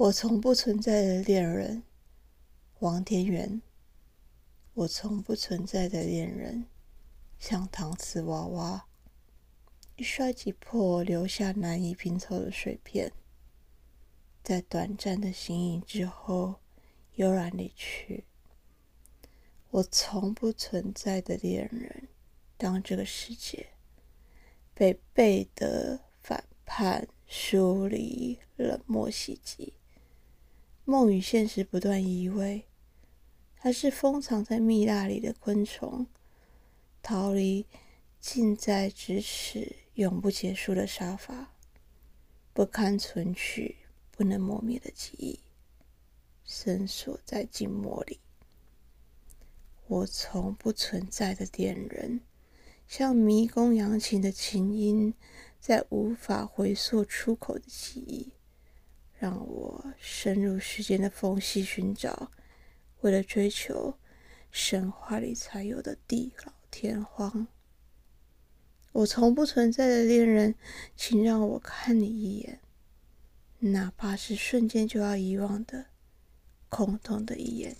我从不存在的恋人，王天元。我从不存在的恋人，像搪瓷娃娃，一摔即破，留下难以拼凑的碎片，在短暂的形影之后悠然离去。我从不存在的恋人，当这个世界被背的反叛、疏离、冷漠袭击。梦与现实不断移位，它是封藏在蜜蜡里的昆虫，逃离近在咫尺、永不结束的杀伐，不堪存取、不能磨灭的记忆，深锁在静默里。我从不存在的恋人，像迷宫扬琴的琴音，在无法回溯出口的记忆。让我深入时间的缝隙寻找，为了追求神话里才有的地老天荒。我从不存在的恋人，请让我看你一眼，哪怕是瞬间就要遗忘的空洞的一眼。